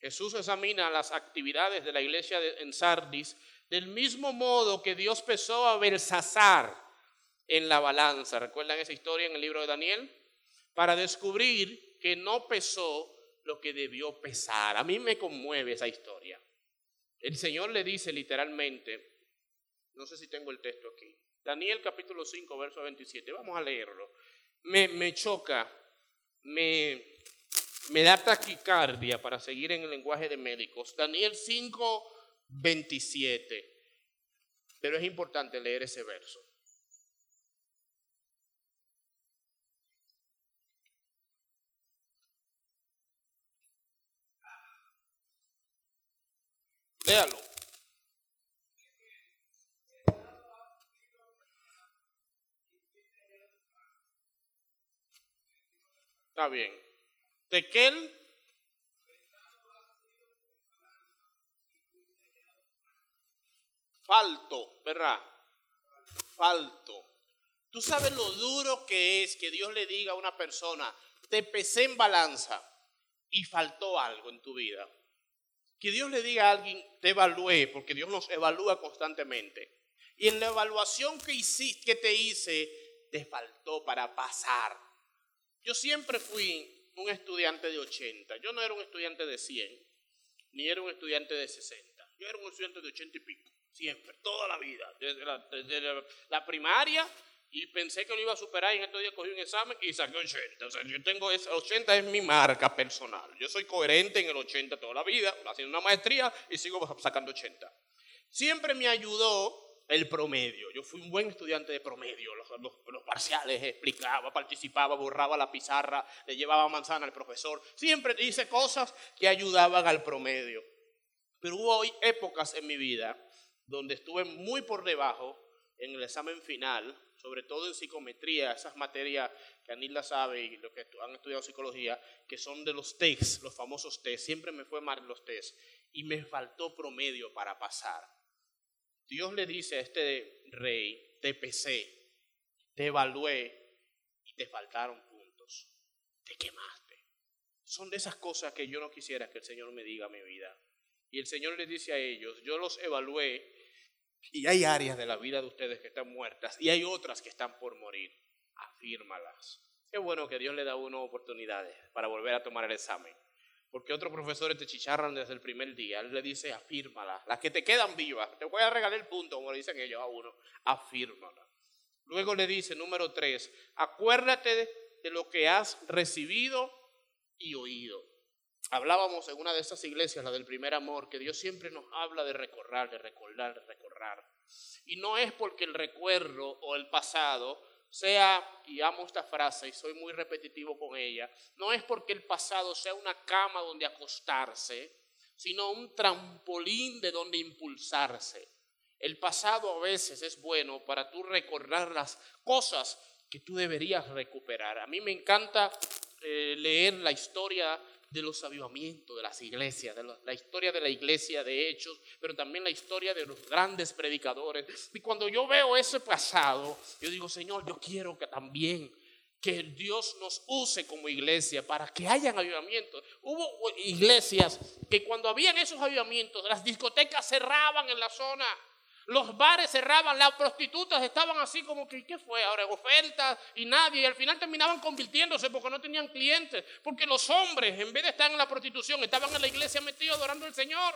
Jesús examina las actividades de la iglesia en Sardis del mismo modo que Dios pesó a Belsasar en la balanza. ¿Recuerdan esa historia en el libro de Daniel? Para descubrir que no pesó lo que debió pesar. A mí me conmueve esa historia. El Señor le dice literalmente, no sé si tengo el texto aquí, Daniel capítulo 5, verso 27, vamos a leerlo. Me, me choca, me, me da taquicardia para seguir en el lenguaje de médicos. Daniel 5, 27. Pero es importante leer ese verso. Léalo. Está bien. Tequel. Falto, ¿verdad? Falto. Tú sabes lo duro que es que Dios le diga a una persona, te pesé en balanza y faltó algo en tu vida. Que Dios le diga a alguien, te evalué, porque Dios nos evalúa constantemente. Y en la evaluación que, hiciste, que te hice, te faltó para pasar. Yo siempre fui un estudiante de 80. Yo no era un estudiante de 100, ni era un estudiante de 60. Yo era un estudiante de 80 y pico, siempre, toda la vida, desde la, primaria y pensé que lo iba a superar y en estos días cogí un examen y saqué 80. O sea, yo tengo 80 es mi marca personal. Yo soy coherente en el 80 toda la vida, haciendo una maestría y sigo sacando 80. Siempre me ayudó el promedio. Yo fui un buen estudiante de promedio. Los, los, parciales explicaba, participaba, borraba la pizarra, le llevaba manzana al profesor. Siempre hice cosas que ayudaban al promedio. Pero hubo épocas en mi vida donde estuve muy por debajo en el examen final sobre todo en psicometría, esas materias que Anilda sabe y los que han estudiado psicología, que son de los tests, los famosos tests. Siempre me fue mal los tests y me faltó promedio para pasar. Dios le dice a este rey, te pesé, te evalué y te faltaron puntos. Te quemaste. Son de esas cosas que yo no quisiera que el Señor me diga a mi vida. Y el Señor le dice a ellos, yo los evalué y hay áreas de la vida de ustedes que están muertas y hay otras que están por morir. Afírmalas. Qué bueno que Dios le da a uno oportunidades para volver a tomar el examen. Porque otros profesores te chicharran desde el primer día. Él le dice, afírmalas. Las que te quedan vivas. Te voy a regalar el punto, como le dicen ellos a uno. Afírmalas. Luego le dice, número tres, acuérdate de lo que has recibido y oído. Hablábamos en una de esas iglesias, la del primer amor, que Dios siempre nos habla de recordar, de recordar, de recordar. Y no es porque el recuerdo o el pasado sea, y amo esta frase y soy muy repetitivo con ella, no es porque el pasado sea una cama donde acostarse, sino un trampolín de donde impulsarse. El pasado a veces es bueno para tú recordar las cosas que tú deberías recuperar. A mí me encanta eh, leer la historia de los avivamientos de las iglesias, de la historia de la iglesia de hechos, pero también la historia de los grandes predicadores. Y cuando yo veo ese pasado, yo digo, Señor, yo quiero que también que Dios nos use como iglesia para que hayan avivamientos. Hubo iglesias que cuando habían esos avivamientos, las discotecas cerraban en la zona los bares cerraban, las prostitutas estaban así como que, ¿qué fue? Ahora ofertas y nadie. Y al final terminaban convirtiéndose porque no tenían clientes. Porque los hombres, en vez de estar en la prostitución, estaban en la iglesia metidos adorando al Señor.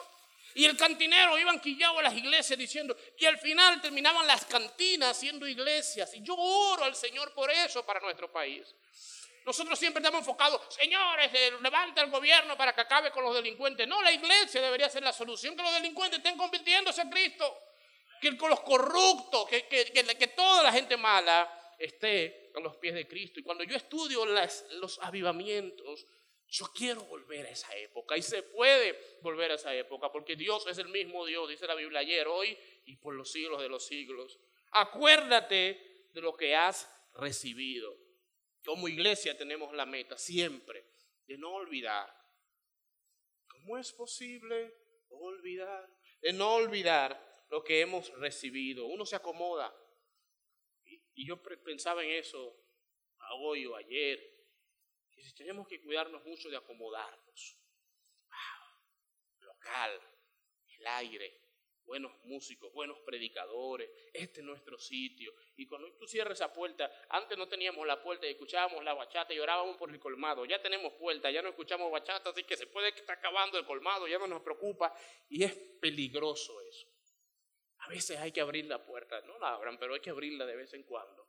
Y el cantinero iban quillado a las iglesias diciendo, y al final terminaban las cantinas siendo iglesias. Y yo oro al Señor por eso para nuestro país. Nosotros siempre estamos enfocados, señores, eh, levanta el gobierno para que acabe con los delincuentes. No, la iglesia debería ser la solución, que los delincuentes estén convirtiéndose a Cristo que los corruptos, que, que, toda la gente mala esté a los pies de Cristo. Y cuando yo estudio los avivamientos, yo quiero volver a esa época y se puede volver a esa época porque Dios es el mismo Dios, dice la Biblia ayer, hoy y por los siglos de los siglos. Acuérdate de lo que has recibido. Como iglesia tenemos la meta siempre de no olvidar. ¿Cómo es posible olvidar? De no olvidar lo que hemos recibido. Uno se acomoda. Y yo pensaba en eso hoy o ayer, que tenemos que cuidarnos mucho de acomodarnos. local, el aire, buenos músicos, buenos predicadores, este es nuestro sitio. Y cuando tú cierras esa puerta, antes no teníamos la puerta y escuchábamos la bachata y orábamos por el colmado, ya tenemos puerta, ya no escuchamos bachata, así que se puede que está acabando el colmado, ya no nos preocupa y es peligroso eso. A veces hay que abrir la puerta, no la abran, pero hay que abrirla de vez en cuando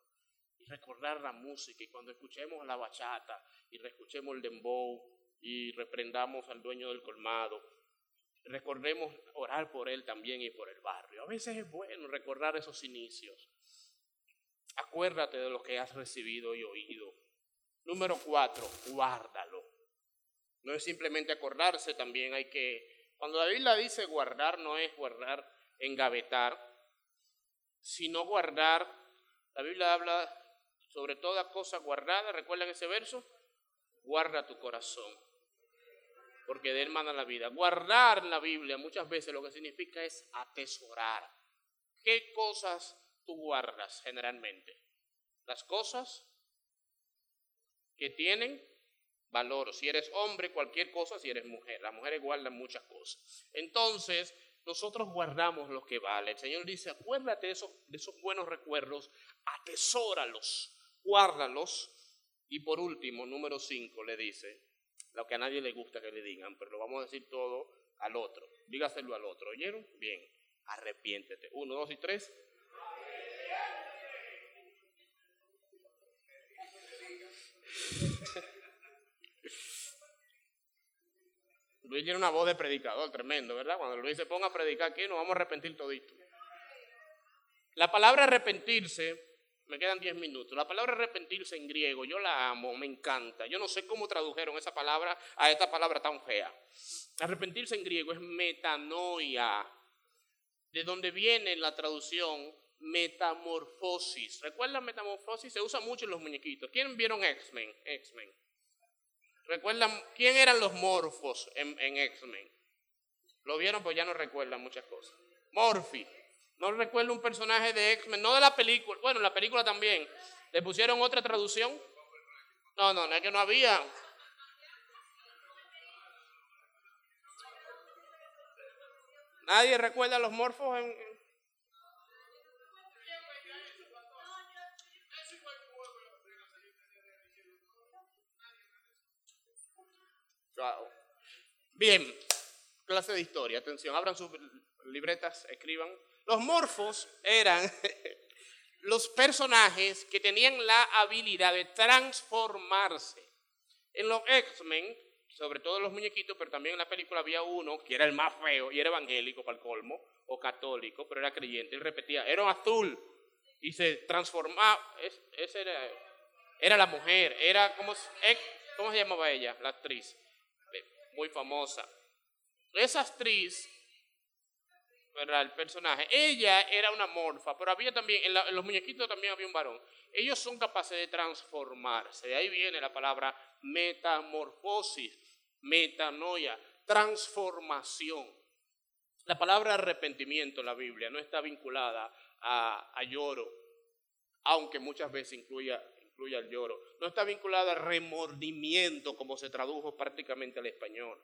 y recordar la música y cuando escuchemos la bachata y reescuchemos el dembow y reprendamos al dueño del colmado, recordemos orar por él también y por el barrio. A veces es bueno recordar esos inicios. Acuérdate de lo que has recibido y oído. Número cuatro, guárdalo. No es simplemente acordarse, también hay que, cuando la Biblia dice guardar, no es guardar engavetar, sino guardar. La Biblia habla sobre toda cosa guardada. ¿Recuerdan ese verso? Guarda tu corazón, porque de él manda la vida. Guardar la Biblia muchas veces lo que significa es atesorar. ¿Qué cosas tú guardas generalmente? Las cosas que tienen valor. Si eres hombre, cualquier cosa, si eres mujer. Las mujeres guardan muchas cosas. Entonces, nosotros guardamos lo que vale. El Señor dice, acuérdate de esos, de esos buenos recuerdos, atesóralos, guárdalos. Y por último, número 5, le dice, lo que a nadie le gusta que le digan, pero lo vamos a decir todo al otro. Dígaselo al otro. ¿Oyeron? Bien, arrepiéntete. Uno, dos y tres. Luis tiene una voz de predicador tremendo, ¿verdad? Cuando Luis se ponga a predicar aquí, nos vamos a arrepentir todito. La palabra arrepentirse, me quedan 10 minutos. La palabra arrepentirse en griego, yo la amo, me encanta. Yo no sé cómo tradujeron esa palabra a esta palabra tan fea. Arrepentirse en griego es metanoia, de donde viene la traducción metamorfosis. ¿Recuerdan metamorfosis? Se usa mucho en los muñequitos. ¿Quién vieron X-Men? X-Men. ¿Recuerdan quién eran los morfos en, X-Men? Lo vieron, pues ya no recuerdan muchas cosas. Morphy. No recuerdo un personaje de X-Men, no de la película. Bueno, la película también. ¿Le pusieron otra traducción? No, no, no es que no había. ¿Nadie recuerda los morfos en, Bien, clase de historia, atención, abran sus libretas, escriban. Los morfos eran los personajes que tenían la habilidad de transformarse. En los X-Men, sobre todo los muñequitos, pero también en la película había uno que era el más feo y era evangélico para el colmo, o católico, pero era creyente. Él repetía, era azul y se transformaba. esa era, era la mujer, era como. ¿Cómo se llamaba ella? La actriz muy famosa. Esa actriz, ¿verdad? el personaje, ella era una morfa, pero había también, en, los muñequitos también había un varón. Ellos son capaces de transformarse. De ahí viene la palabra metamorfosis, metanoia, transformación. La palabra arrepentimiento en la Biblia no está vinculada a, a lloro, aunque muchas veces incluya incluye el lloro. No está vinculada al remordimiento como se tradujo prácticamente al español.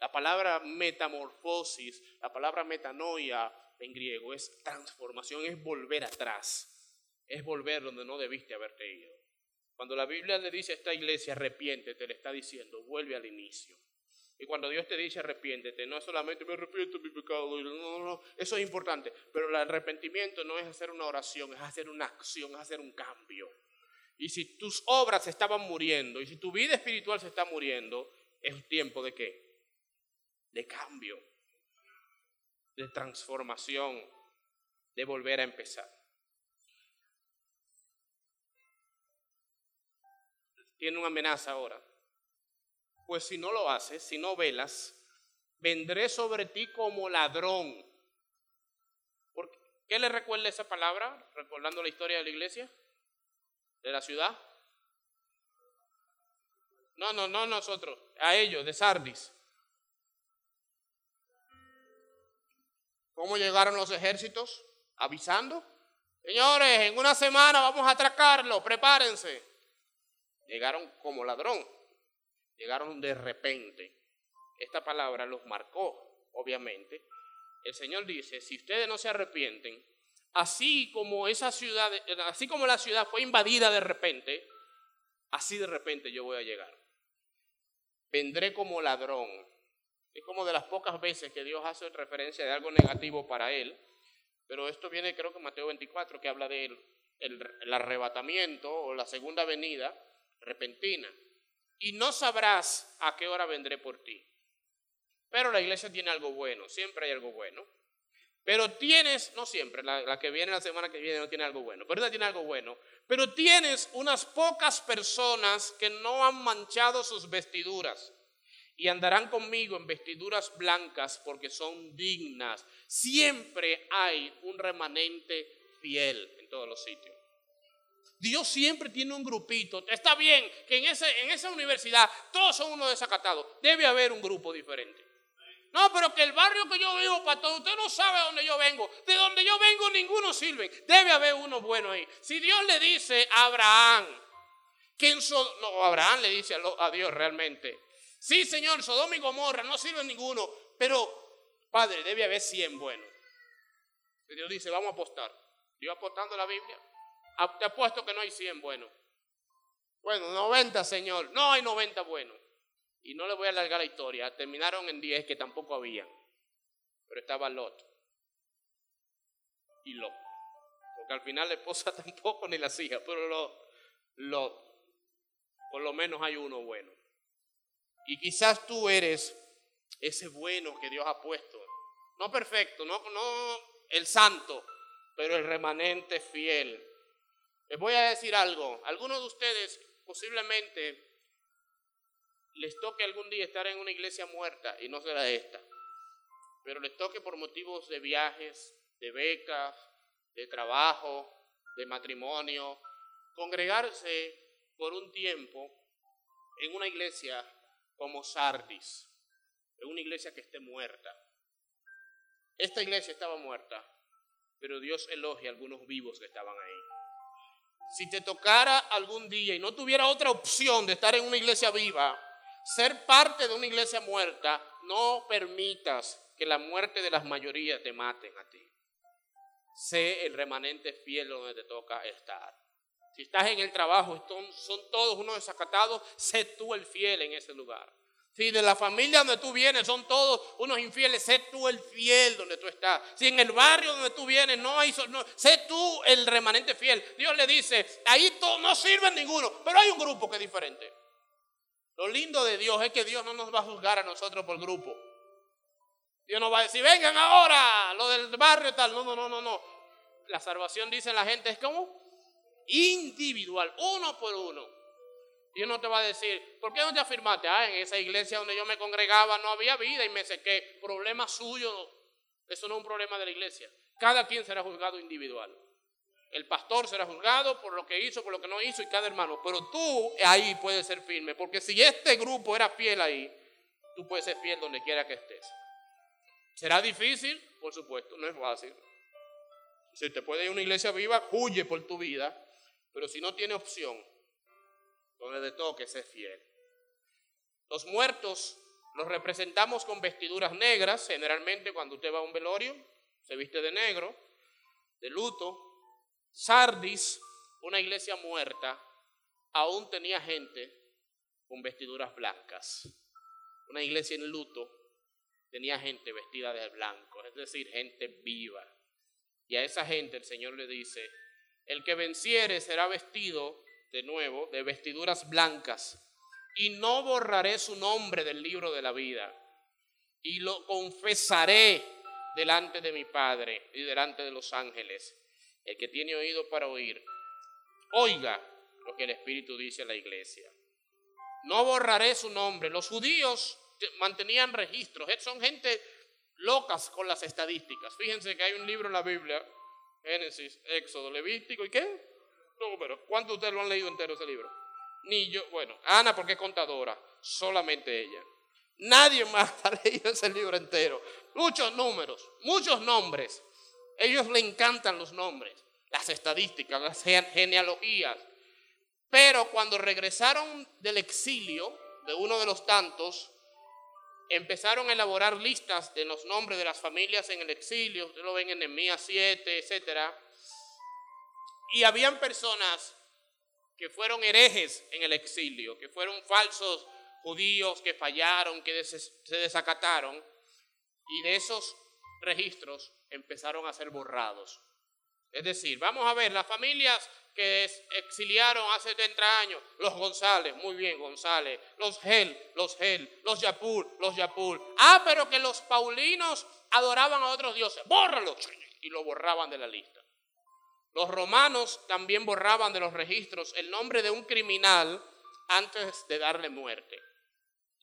La palabra metamorfosis, la palabra metanoia en griego es transformación, es volver atrás, es volver donde no debiste haberte ido. Cuando la Biblia le dice a esta iglesia arrepiéntete, le está diciendo vuelve al inicio. Y cuando Dios te dice arrepiéntete, no es solamente me arrepiento de mi pecado, eso es importante, pero el arrepentimiento no es hacer una oración, es hacer una acción, es hacer un cambio. Y si tus obras estaban muriendo y si tu vida espiritual se está muriendo, es tiempo de qué? De cambio, de transformación, de volver a empezar. Tiene una amenaza ahora. Pues si no lo haces, si no velas, vendré sobre ti como ladrón. ¿Qué le recuerda esa palabra? Recordando la historia de la iglesia de la ciudad? No, no, no nosotros, a ellos, de Sardis. ¿Cómo llegaron los ejércitos? Avisando. Señores, en una semana vamos a atracarlo, prepárense. Llegaron como ladrón, llegaron de repente. Esta palabra los marcó, obviamente. El Señor dice, si ustedes no se arrepienten, así como esa ciudad, así como la ciudad fue invadida de repente, así de repente yo voy a llegar. Vendré como ladrón. Es como de las pocas veces que Dios hace referencia de algo negativo para él, pero esto viene creo que Mateo 24 que habla de el arrebatamiento o la segunda venida repentina. Y no sabrás a qué hora vendré por ti. Pero la iglesia tiene algo bueno, siempre hay algo bueno. Pero tienes, no siempre, la, que viene la semana que viene no tiene algo bueno, pero esta tiene algo bueno. Pero tienes unas pocas personas que no han manchado sus vestiduras y andarán conmigo en vestiduras blancas porque son dignas. Siempre hay un remanente fiel en todos los sitios. Dios siempre tiene un grupito. Está bien que en, ese, en esa universidad todos son unos desacatados. Debe haber un grupo diferente. No, pero que el barrio que yo vivo, pastor, usted no sabe de dónde yo vengo. De donde yo vengo ninguno sirve. Debe haber uno bueno ahí. Si Dios le dice a Abraham, que en no, Abraham le dice a, Dios realmente, sí Señor, Sodoma y Gomorra no sirve ninguno, pero Padre, debe haber 100 buenos. Y Dios dice, vamos a apostar. Dios apostando la Biblia. Ah, te apuesto que no hay 100 buenos. Bueno, 90, Señor. No hay 90 buenos. Y no le voy a alargar la historia. Terminaron en 10 que tampoco había. Pero estaba Lot. Y Lot. Porque al final la esposa tampoco ni las hijas. Pero Lot. Por lo menos hay uno bueno. Y quizás tú eres ese bueno que Dios ha puesto. No perfecto, no, no el santo, pero el remanente fiel. Les voy a decir algo. Algunos de ustedes posiblemente les toque algún día estar en una iglesia muerta, y no será esta, pero les toque por motivos de viajes, de becas, de trabajo, de matrimonio, congregarse por un tiempo en una iglesia como Sardis, en una iglesia que esté muerta. Esta iglesia estaba muerta, pero Dios elogia a algunos vivos que estaban ahí. Si te tocara algún día y no tuviera otra opción de estar en una iglesia viva, ser parte de una iglesia muerta, no permitas que la muerte de las mayorías te maten a ti. Sé el remanente fiel donde te toca estar. Si estás en el trabajo, son, todos unos desacatados, sé tú el fiel en ese lugar. Si de la familia donde tú vienes son todos unos infieles, sé tú el fiel donde tú estás. Si en el barrio donde tú vienes no hay, sé tú el remanente fiel. Dios le dice, ahí no sirven ninguno, pero hay un grupo que es diferente. Lo lindo de Dios es que Dios no nos va a juzgar a nosotros por grupo. Dios no va a decir, vengan ahora, lo del barrio y tal. No, no, no, no, no. La salvación, dice la gente, es como individual, uno por uno. Dios no te va a decir, ¿por qué no te afirmaste? Ah, en esa iglesia donde yo me congregaba no había vida y me sequé. Problema suyo, eso no es un problema de la iglesia. Cada quien será juzgado individual. El pastor será juzgado por lo que hizo, por lo que no hizo y cada hermano. Pero tú ahí puedes ser firme. Porque si este grupo era fiel ahí, tú puedes ser fiel donde quiera que estés. ¿Será difícil? Por supuesto, no es fácil. Si te puede ir a una iglesia viva, huye por tu vida. Pero si no tiene opción, donde te toque, ser fiel. Los muertos los representamos con vestiduras negras. Generalmente cuando usted va a un velorio, se viste de negro, de luto. Sardis, una iglesia muerta, aún tenía gente con vestiduras blancas. Una iglesia en luto tenía gente vestida de blanco, es decir, gente viva. Y a esa gente el Señor le dice, el que venciere será vestido de nuevo de vestiduras blancas, y no borraré su nombre del libro de la vida, y lo confesaré delante de mi Padre y delante de los ángeles. El que tiene oído para oír, oiga lo que el Espíritu dice a la iglesia. No borraré su nombre. Los judíos mantenían registros. Son gente locas con las estadísticas. Fíjense que hay un libro en la Biblia, Génesis, Éxodo, Levítico y qué? No, pero ¿cuántos de ustedes lo han leído entero ese libro? Ni yo, bueno, Ana porque es contadora, solamente ella. Nadie más ha leído ese libro entero. Muchos números, muchos nombres. Ellos le encantan los nombres, las estadísticas, las genealogías. Pero cuando regresaron del exilio, de uno de los tantos, empezaron a elaborar listas de los nombres de las familias en el exilio, ustedes lo ven en Nehemías 7, etc. Y habían personas que fueron herejes en el exilio, que fueron falsos judíos, que fallaron, que se desacataron, y de esos registros empezaron a ser borrados. Es decir, vamos a ver, las familias que exiliaron hace 70 años, los González, muy bien González, los Gel, los Gel, los Yapur, los Yapur. Ah, pero que los paulinos adoraban a otros dioses, bórralo, y lo borraban de la lista. Los romanos también borraban de los registros el nombre de un criminal antes de darle muerte.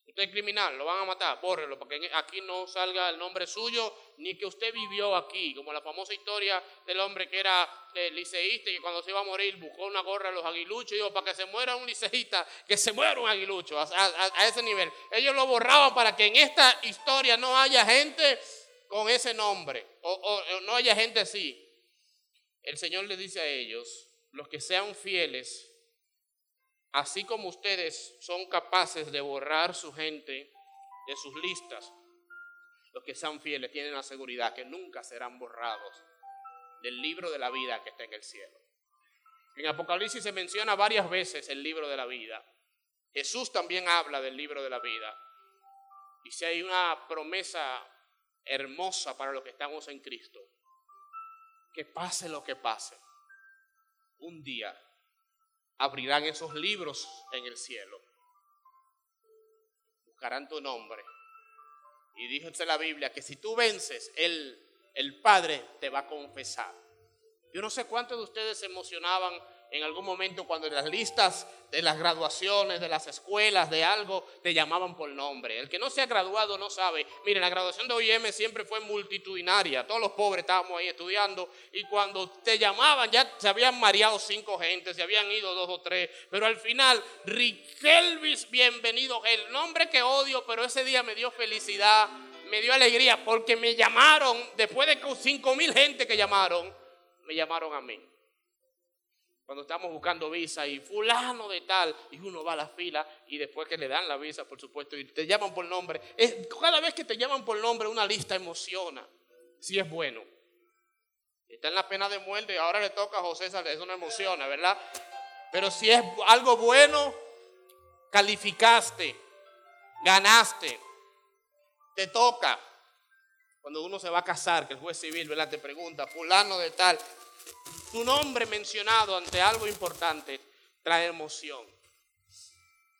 Usted es criminal, lo van a matar, bórrelo, porque aquí no salga el nombre suyo, ni que usted vivió aquí, como la famosa historia del hombre que era eh, liceísta y que cuando se iba a morir buscó una gorra a los aguiluchos y dijo, para que se muera un liceísta, que se muera un aguilucho, a, ese nivel. Ellos lo borraban para que en esta historia no haya gente con ese nombre, o no haya gente así. El Señor le dice a ellos, los que sean fieles, así como ustedes son capaces de borrar su gente de sus listas, los que sean fieles tienen la seguridad que nunca serán borrados del libro de la vida que está en el cielo. En Apocalipsis se menciona varias veces el libro de la vida. Jesús también habla del libro de la vida. Y si hay una promesa hermosa para los que estamos en Cristo, que pase lo que pase, un día abrirán esos libros en el cielo. Buscarán tu nombre. Y dice la Biblia que si tú vences, el, el Padre te va a confesar. Yo no sé cuántos de ustedes se emocionaban en algún momento cuando en las listas de las graduaciones, de las escuelas, de algo, te llamaban por nombre. El que no se ha graduado no sabe. Miren, la graduación de OIM siempre fue multitudinaria. Todos los pobres estábamos ahí estudiando y cuando te llamaban ya se habían mareado cinco gentes, se habían ido dos o tres. Pero al final, Riquelvis, bienvenido. El nombre que odio, pero ese día me dio felicidad, me dio alegría porque me llamaron, después de cinco mil gente que llamaron, me llamaron a mí cuando estamos buscando visa y fulano de tal, y uno va a la fila y después que le dan la visa, por supuesto, y te llaman por nombre, cada vez que te llaman por nombre una lista emociona, si es bueno. Está en la pena de muerte y ahora le toca a José, eso no emociona, ¿verdad? Pero si es algo bueno, calificaste, ganaste, te toca. Cuando uno se va a casar, que el juez civil, ¿verdad? Te pregunta, fulano de tal, tu nombre mencionado ante algo importante trae emoción.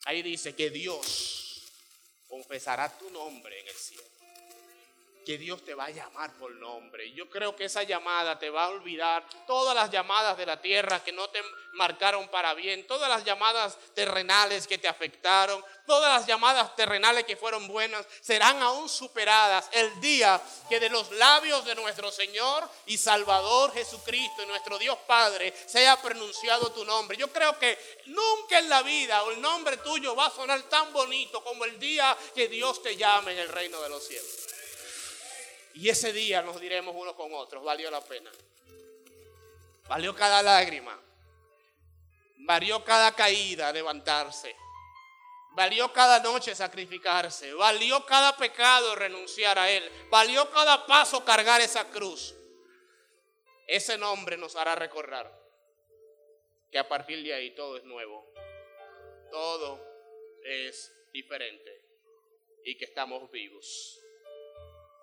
Ahí dice que Dios confesará tu nombre en el cielo. Que Dios te va a llamar por nombre. Yo creo que esa llamada te va a olvidar todas las llamadas de la tierra que no te marcaron para bien, todas las llamadas terrenales que te afectaron, todas las llamadas terrenales que fueron buenas serán aún superadas el día que de los labios de nuestro Señor y Salvador Jesucristo y nuestro Dios Padre sea pronunciado tu nombre. Yo creo que nunca en la vida el nombre tuyo va a sonar tan bonito como el día que Dios te llame en el reino de los cielos. Y ese día nos diremos unos con otros, valió la pena. Valió cada lágrima. Valió cada caída levantarse. Valió cada noche sacrificarse, valió cada pecado renunciar a Él, valió cada paso cargar esa cruz. Ese nombre nos hará recordar que a partir de ahí todo es nuevo, todo es diferente y que estamos vivos.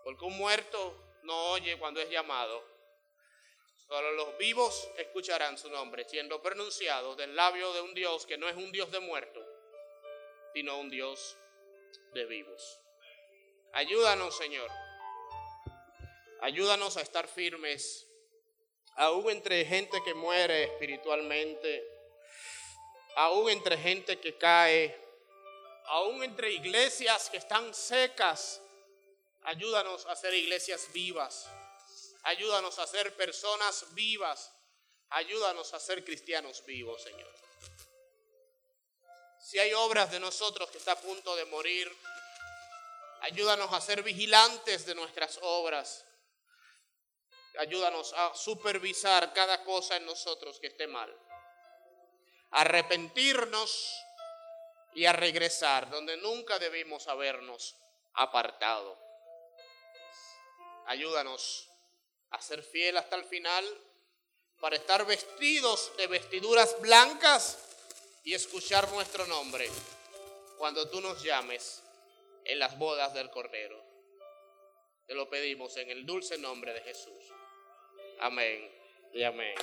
Porque un muerto no oye cuando es llamado, solo los vivos escucharán su nombre siendo pronunciado del labio de un Dios que no es un Dios de muertos sino un Dios de vivos. Ayúdanos, Señor. Ayúdanos a estar firmes, aún entre gente que muere espiritualmente, aún entre gente que cae, aún entre iglesias que están secas. Ayúdanos a ser iglesias vivas. Ayúdanos a ser personas vivas. Ayúdanos a ser cristianos vivos, Señor. Si hay obras de nosotros que está a punto de morir, ayúdanos a ser vigilantes de nuestras obras. Ayúdanos a supervisar cada cosa en nosotros que esté mal. arrepentirnos y a regresar donde nunca debimos habernos apartado. Ayúdanos a ser fiel hasta el final para estar vestidos de vestiduras blancas y escuchar nuestro nombre cuando tú nos llames en las bodas del Cordero. Te lo pedimos en el dulce nombre de Jesús. Amén y amén.